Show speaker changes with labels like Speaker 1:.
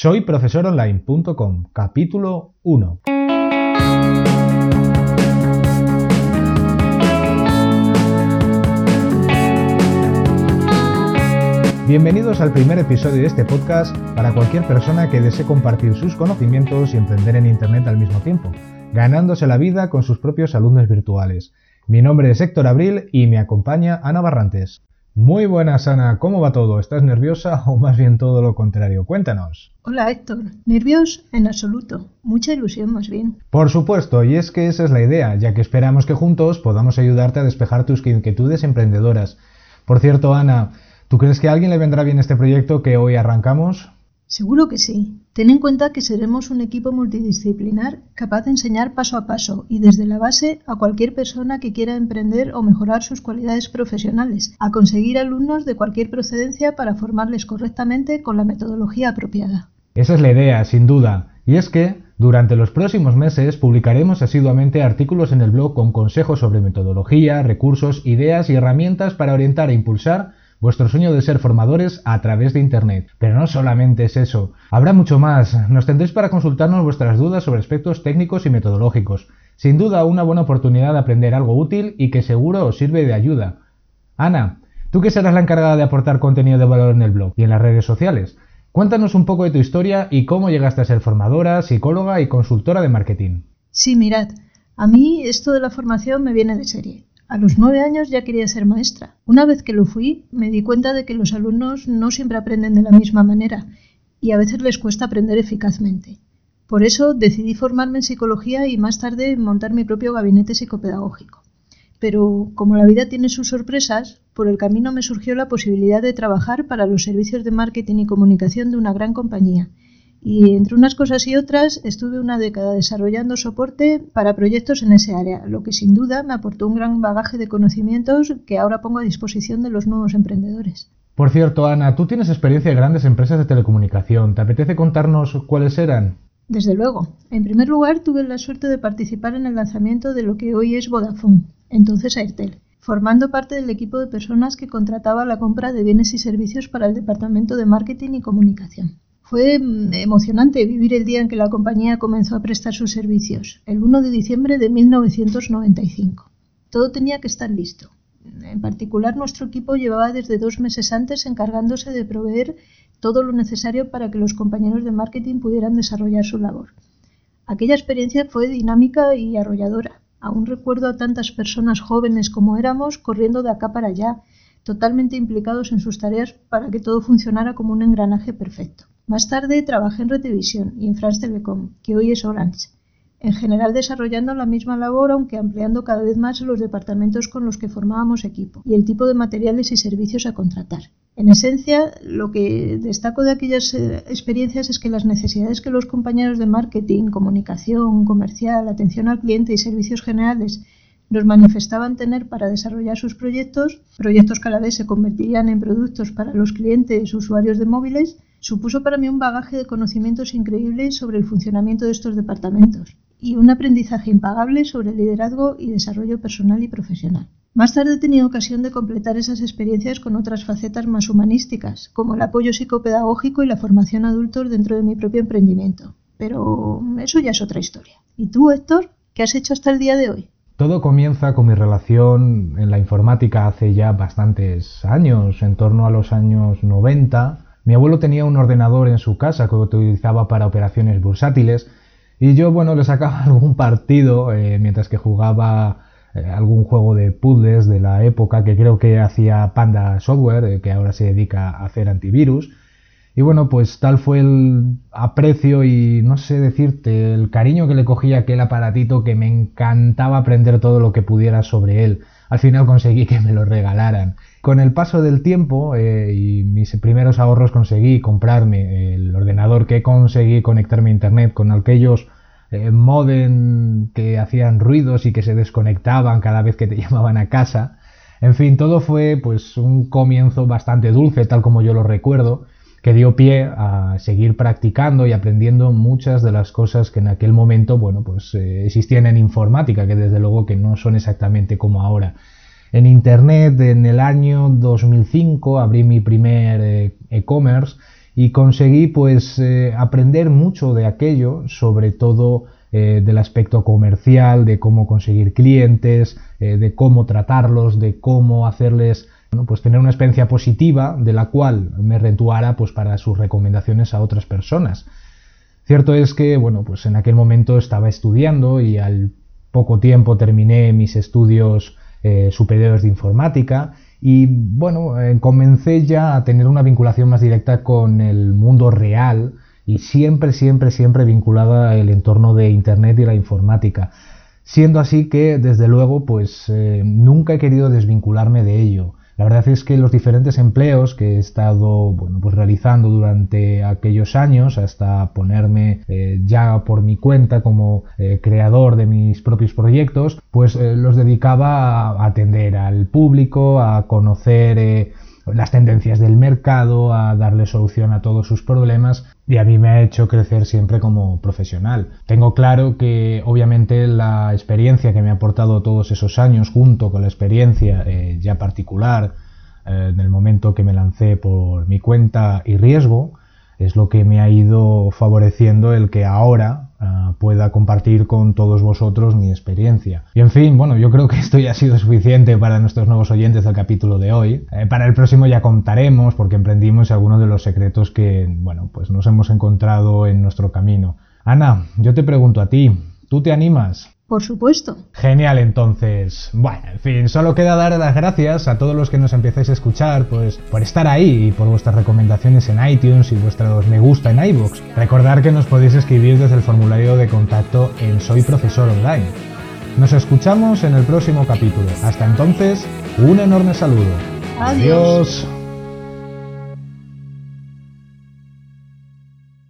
Speaker 1: Soy profesoronline.com, capítulo 1. Bienvenidos al primer episodio de este podcast para cualquier persona que desee compartir sus conocimientos y emprender en Internet al mismo tiempo, ganándose la vida con sus propios alumnos virtuales. Mi nombre es Héctor Abril y me acompaña Ana Barrantes. Muy buenas, Ana. ¿Cómo va todo? ¿Estás nerviosa o más bien todo lo contrario? Cuéntanos.
Speaker 2: Hola, Héctor. ¿Nervios? En absoluto. Mucha ilusión, más bien.
Speaker 1: Por supuesto, y es que esa es la idea, ya que esperamos que juntos podamos ayudarte a despejar tus inquietudes emprendedoras. Por cierto, Ana, ¿tú crees que a alguien le vendrá bien este proyecto que hoy arrancamos?
Speaker 2: Seguro que sí. Ten en cuenta que seremos un equipo multidisciplinar capaz de enseñar paso a paso y desde la base a cualquier persona que quiera emprender o mejorar sus cualidades profesionales, a conseguir alumnos de cualquier procedencia para formarles correctamente con la metodología apropiada.
Speaker 1: Esa es la idea, sin duda. Y es que, durante los próximos meses, publicaremos asiduamente artículos en el blog con consejos sobre metodología, recursos, ideas y herramientas para orientar e impulsar vuestro sueño de ser formadores a través de Internet. Pero no solamente es eso, habrá mucho más. Nos tendréis para consultarnos vuestras dudas sobre aspectos técnicos y metodológicos. Sin duda, una buena oportunidad de aprender algo útil y que seguro os sirve de ayuda. Ana, tú que serás la encargada de aportar contenido de valor en el blog y en las redes sociales. Cuéntanos un poco de tu historia y cómo llegaste a ser formadora, psicóloga y consultora de marketing.
Speaker 2: Sí, mirad, a mí esto de la formación me viene de serie. A los nueve años ya quería ser maestra. Una vez que lo fui, me di cuenta de que los alumnos no siempre aprenden de la misma manera y a veces les cuesta aprender eficazmente. Por eso decidí formarme en psicología y más tarde montar mi propio gabinete psicopedagógico. Pero como la vida tiene sus sorpresas, por el camino me surgió la posibilidad de trabajar para los servicios de marketing y comunicación de una gran compañía y entre unas cosas y otras estuve una década desarrollando soporte para proyectos en ese área, lo que sin duda me aportó un gran bagaje de conocimientos que ahora pongo a disposición de los nuevos emprendedores.
Speaker 1: Por cierto, Ana, tú tienes experiencia en grandes empresas de telecomunicación. ¿Te apetece contarnos cuáles eran?
Speaker 2: Desde luego. En primer lugar, tuve la suerte de participar en el lanzamiento de lo que hoy es Vodafone, entonces Airtel, formando parte del equipo de personas que contrataba la compra de bienes y servicios para el departamento de marketing y comunicación. Fue mm, emocionante vivir el día en que la compañía comenzó a prestar sus servicios, el 1 de diciembre de 1995. Todo tenía que estar listo. En particular, nuestro equipo llevaba desde dos meses antes encargándose de proveer todo lo necesario para que los compañeros de marketing pudieran desarrollar su labor. Aquella experiencia fue dinámica y arrolladora. Aún recuerdo a tantas personas jóvenes como éramos corriendo de acá para allá, totalmente implicados en sus tareas para que todo funcionara como un engranaje perfecto. Más tarde trabajé en Retevisión y en France Telecom, que hoy es Orange, en general desarrollando la misma labor aunque ampliando cada vez más los departamentos con los que formábamos equipo y el tipo de materiales y servicios a contratar. En esencia, lo que destaco de aquellas eh, experiencias es que las necesidades que los compañeros de marketing, comunicación, comercial, atención al cliente y servicios generales nos manifestaban tener para desarrollar sus proyectos, proyectos que a la vez se convertirían en productos para los clientes usuarios de móviles, Supuso para mí un bagaje de conocimientos increíbles sobre el funcionamiento de estos departamentos y un aprendizaje impagable sobre liderazgo y desarrollo personal y profesional. Más tarde he tenido ocasión de completar esas experiencias con otras facetas más humanísticas, como el apoyo psicopedagógico y la formación a adultos dentro de mi propio emprendimiento. Pero eso ya es otra historia. ¿Y tú, Héctor, qué has hecho hasta el día de hoy?
Speaker 1: Todo comienza con mi relación en la informática hace ya bastantes años, en torno a los años 90, mi abuelo tenía un ordenador en su casa que utilizaba para operaciones bursátiles y yo, bueno, le sacaba algún partido eh, mientras que jugaba eh, algún juego de puzzles de la época que creo que hacía Panda Software, eh, que ahora se dedica a hacer antivirus. Y bueno, pues tal fue el aprecio y no sé decirte, el cariño que le cogía aquel aparatito que me encantaba aprender todo lo que pudiera sobre él. Al final conseguí que me lo regalaran. Con el paso del tiempo eh, y mis primeros ahorros conseguí comprarme el ordenador que conseguí conectarme a internet con aquellos eh, modem que hacían ruidos y que se desconectaban cada vez que te llamaban a casa. En fin, todo fue pues un comienzo bastante dulce, tal como yo lo recuerdo, que dio pie a seguir practicando y aprendiendo muchas de las cosas que en aquel momento, bueno, pues eh, existían en informática, que desde luego que no son exactamente como ahora. En Internet, en el año 2005, abrí mi primer eh, e-commerce y conseguí pues eh, aprender mucho de aquello, sobre todo del aspecto comercial, de cómo conseguir clientes, de cómo tratarlos, de cómo hacerles pues tener una experiencia positiva de la cual me retuara pues para sus recomendaciones a otras personas. Cierto es que, bueno, pues en aquel momento estaba estudiando y al poco tiempo terminé mis estudios superiores de informática y bueno, eh, comencé ya a tener una vinculación más directa con el mundo real y siempre, siempre, siempre vinculada al entorno de Internet y la informática. Siendo así que, desde luego, pues eh, nunca he querido desvincularme de ello. La verdad es que los diferentes empleos que he estado bueno, pues realizando durante aquellos años, hasta ponerme eh, ya por mi cuenta como eh, creador de mis propios proyectos, pues eh, los dedicaba a atender al público, a conocer las tendencias del mercado, a darle solución a todos sus problemas y a mí me ha hecho crecer siempre como profesional. Tengo claro que obviamente la experiencia que me ha aportado todos esos años junto con la experiencia eh, ya particular eh, en el momento que me lancé por mi cuenta y riesgo es lo que me ha ido favoreciendo el que ahora Ah, pueda compartir con todos vosotros mi experiencia. Y en fin, bueno, yo creo que esto ya ha sido suficiente para nuestros nuevos oyentes del capítulo de hoy. Eh, para el próximo ya contaremos porque emprendimos algunos de los secretos que, bueno, pues nos hemos encontrado en nuestro camino. Ana, yo te pregunto a ti, ¿tú te animas?
Speaker 2: Por supuesto.
Speaker 1: Genial, entonces. Bueno, en fin, solo queda dar las gracias a todos los que nos empiecéis a escuchar, pues, por estar ahí y por vuestras recomendaciones en iTunes y vuestros me gusta en iBooks. Recordar que nos podéis escribir desde el formulario de contacto en Soy Profesor Online. Nos escuchamos en el próximo capítulo. Hasta entonces, un enorme saludo.
Speaker 2: Adiós.